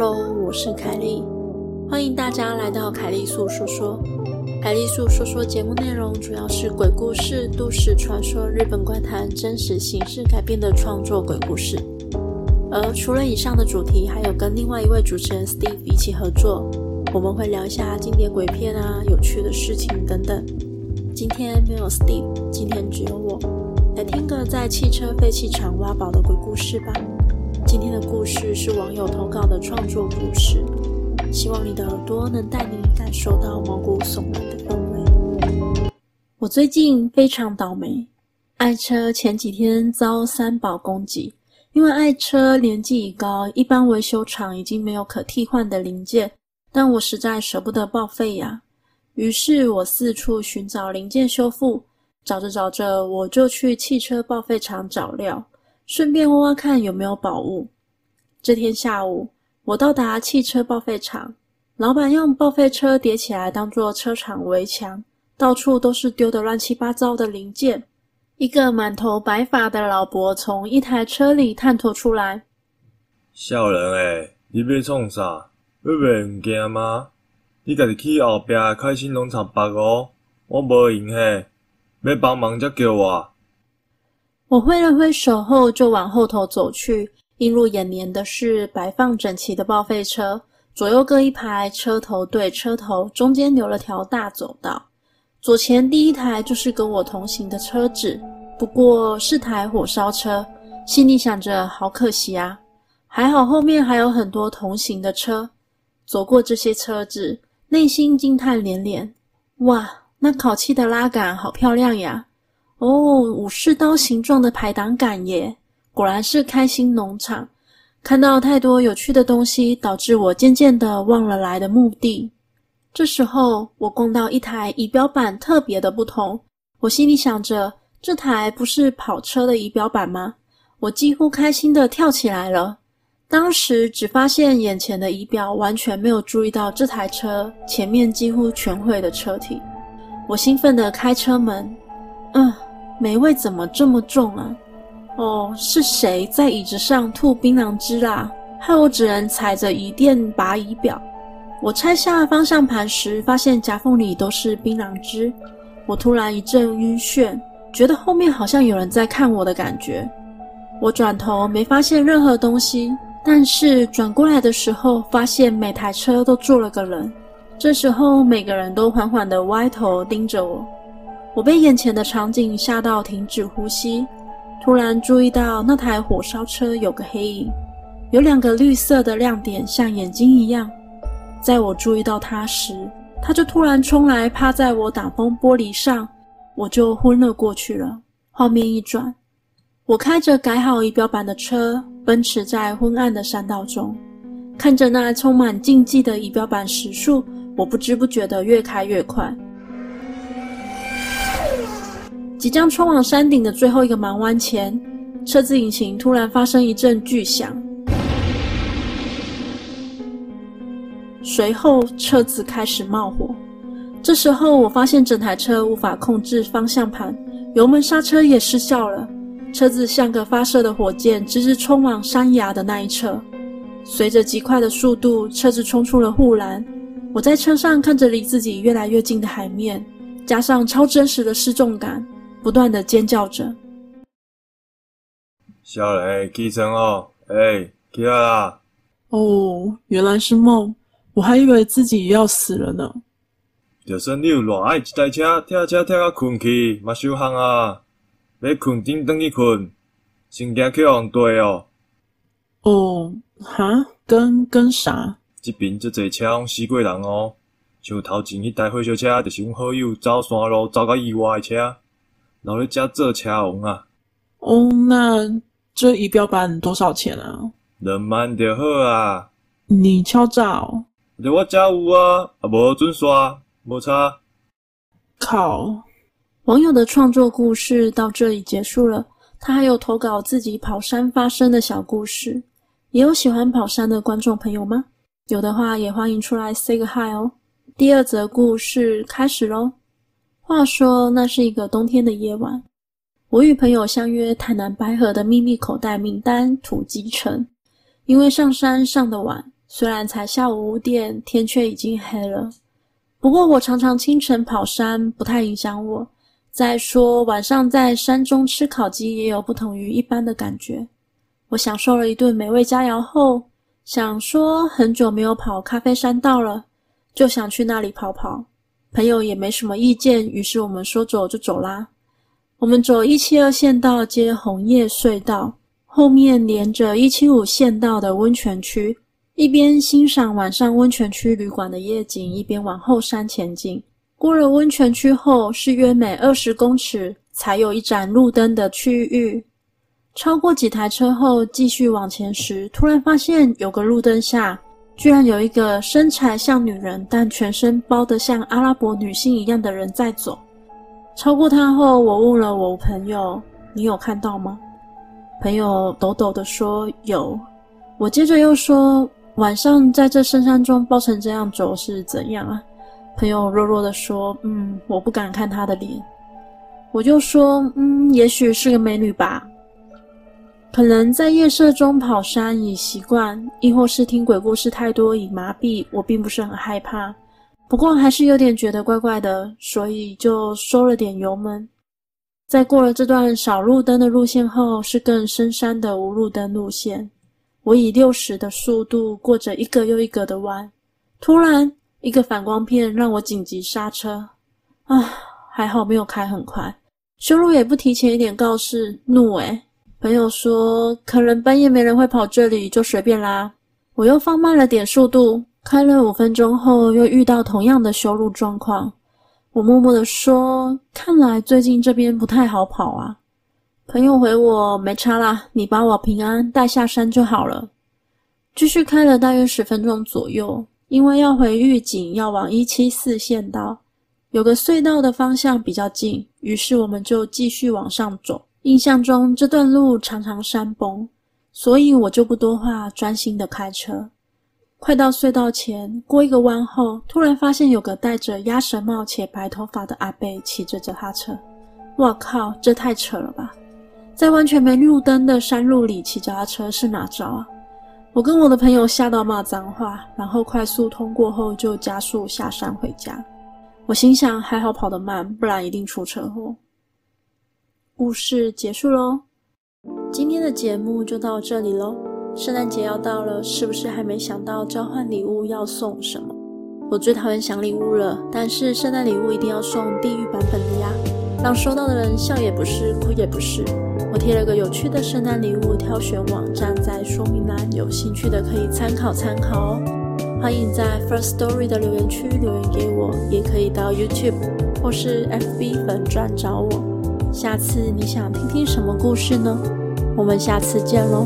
Hello，我是凯莉，欢迎大家来到凯莉素说说。凯莉素说说节目内容主要是鬼故事、都市传说、日本怪谈、真实形式改编的创作鬼故事。而除了以上的主题，还有跟另外一位主持人 Steve 一起合作，我们会聊一下经典鬼片啊、有趣的事情等等。今天没有 Steve，今天只有我，来听个在汽车废弃场挖宝的鬼故事吧。今天的故事是网友投稿的创作故事，希望你的耳朵能带你感受到毛骨悚然的氛围。我最近非常倒霉，爱车前几天遭三宝攻击，因为爱车年纪已高，一般维修厂已经没有可替换的零件，但我实在舍不得报废呀。于是我四处寻找零件修复，找着找着，我就去汽车报废厂找料。顺便挖挖看有没有宝物。这天下午，我到达汽车报废厂，老板用报废车叠起来当做车厂围墙，到处都是丢的乱七八糟的零件。一个满头白发的老伯从一台车里探头出来：“少年诶，你要创啥？要卖物件吗？你家己去后壁开心农场报哦，我无闲嘿，要帮忙则叫我。”我挥了挥手后，就往后头走去。映入眼帘的是摆放整齐的报废车，左右各一排，车头对车头，中间留了条大走道。左前第一台就是跟我同行的车子，不过是台火烧车。心里想着，好可惜啊！还好后面还有很多同行的车。走过这些车子，内心惊叹连连。哇，那烤漆的拉杆好漂亮呀！哦，武士刀形状的排挡杆耶！果然是开心农场。看到太多有趣的东西，导致我渐渐的忘了来的目的。这时候，我逛到一台仪表板特别的不同，我心里想着，这台不是跑车的仪表板吗？我几乎开心的跳起来了。当时只发现眼前的仪表，完全没有注意到这台车前面几乎全毁的车体。我兴奋的开车门，嗯。霉味怎么这么重啊？哦，是谁在椅子上吐槟榔汁啦？害我只能踩着椅垫拔仪表。我拆下方向盘时，发现夹缝里都是槟榔汁。我突然一阵晕眩，觉得后面好像有人在看我的感觉。我转头没发现任何东西，但是转过来的时候，发现每台车都坐了个人。这时候，每个人都缓缓地歪头盯着我。我被眼前的场景吓到，停止呼吸。突然注意到那台火烧车有个黑影，有两个绿色的亮点，像眼睛一样。在我注意到它时，它就突然冲来，趴在我挡风玻璃上，我就昏了过去了。画面一转，我开着改好仪表板的车，奔驰在昏暗的山道中，看着那充满禁忌的仪表板时速，我不知不觉地越开越快。即将冲往山顶的最后一个盲弯前，车子引擎突然发生一阵巨响，随后车子开始冒火。这时候，我发现整台车无法控制方向盘，油门刹车也失效了，车子像个发射的火箭，直直冲往山崖的那一侧。随着极快的速度，车子冲出了护栏。我在车上看着离自己越来越近的海面，加上超真实的失重感。不断的尖叫着，小雷，起床哦！哎，起来啦！哦，原来是梦，我还以为自己要死了呢。就算你有偌爱一台车，跳车跳到困去，嘛受伤啊！要困顶等去困，先惊去往地哦。哦，哈，跟跟啥？这边这侪车拢死过人哦，像头前迄台火烧车，就是阮好友走山路走到意外的车。然后加这车红啊！哦，那这仪表板多少钱啊？两万就好啊！你敲诈哦？就我家有啊，啊无准刷，无差。靠！网友的创作故事到这里结束了。他还有投稿自己跑山发生的小故事。也有喜欢跑山的观众朋友吗？有的话也欢迎出来 say 个 hi 哦。第二则故事开始喽。话说，那是一个冬天的夜晚，我与朋友相约台南白河的秘密口袋名单土鸡城。因为上山上的晚，虽然才下午五点，天却已经黑了。不过我常常清晨跑山，不太影响我。再说晚上在山中吃烤鸡，也有不同于一般的感觉。我享受了一顿美味佳肴后，想说很久没有跑咖啡山道了，就想去那里跑跑。朋友也没什么意见，于是我们说走就走啦。我们走一七二县道接红叶隧道，后面连着一七五县道的温泉区，一边欣赏晚上温泉区旅馆的夜景，一边往后山前进。过了温泉区后，是约每二十公尺才有一盏路灯的区域。超过几台车后，继续往前时，突然发现有个路灯下，居然有一个身材像女人，但全身包得像阿拉伯女性一样的人在走。超过他后，我问了我朋友：“你有看到吗？”朋友抖抖地说：“有。”我接着又说。晚上在这深山中包成这样走是怎样啊？朋友弱弱的说：“嗯，我不敢看她的脸。”我就说：“嗯，也许是个美女吧。可能在夜色中跑山已习惯，亦或是听鬼故事太多已麻痹。我并不是很害怕，不过还是有点觉得怪怪的，所以就收了点油门。在过了这段少路灯的路线后，是更深山的无路灯路线。”我以六十的速度过着一个又一个的弯，突然一个反光片让我紧急刹车。啊，还好没有开很快，修路也不提前一点告示，怒诶。朋友说可能半夜没人会跑这里，就随便啦。我又放慢了点速度，开了五分钟后又遇到同样的修路状况。我默默地说，看来最近这边不太好跑啊。朋友回我没差啦，你把我平安带下山就好了。继续开了大约十分钟左右，因为要回玉井，要往一七四县道，有个隧道的方向比较近，于是我们就继续往上走。印象中这段路常常山崩，所以我就不多话，专心的开车。快到隧道前，过一个弯后，突然发现有个戴着鸭舌帽且白头发的阿伯骑着脚踏车。我靠，这太扯了吧！在完全没路灯的山路里骑脚踏车是哪招啊？我跟我的朋友吓到骂脏话，然后快速通过后就加速下山回家。我心想还好跑得慢，不然一定出车祸。故事结束喽，今天的节目就到这里喽。圣诞节要到了，是不是还没想到交换礼物要送什么？我最讨厌想礼物了，但是圣诞礼物一定要送地狱版本的呀，让收到的人笑也不是，哭也不是。我贴了个有趣的圣诞礼物挑选网站在说明栏，有兴趣的可以参考参考哦。欢迎在 First Story 的留言区留言给我，也可以到 YouTube 或是 FB 粉专找我。下次你想听听什么故事呢？我们下次见喽。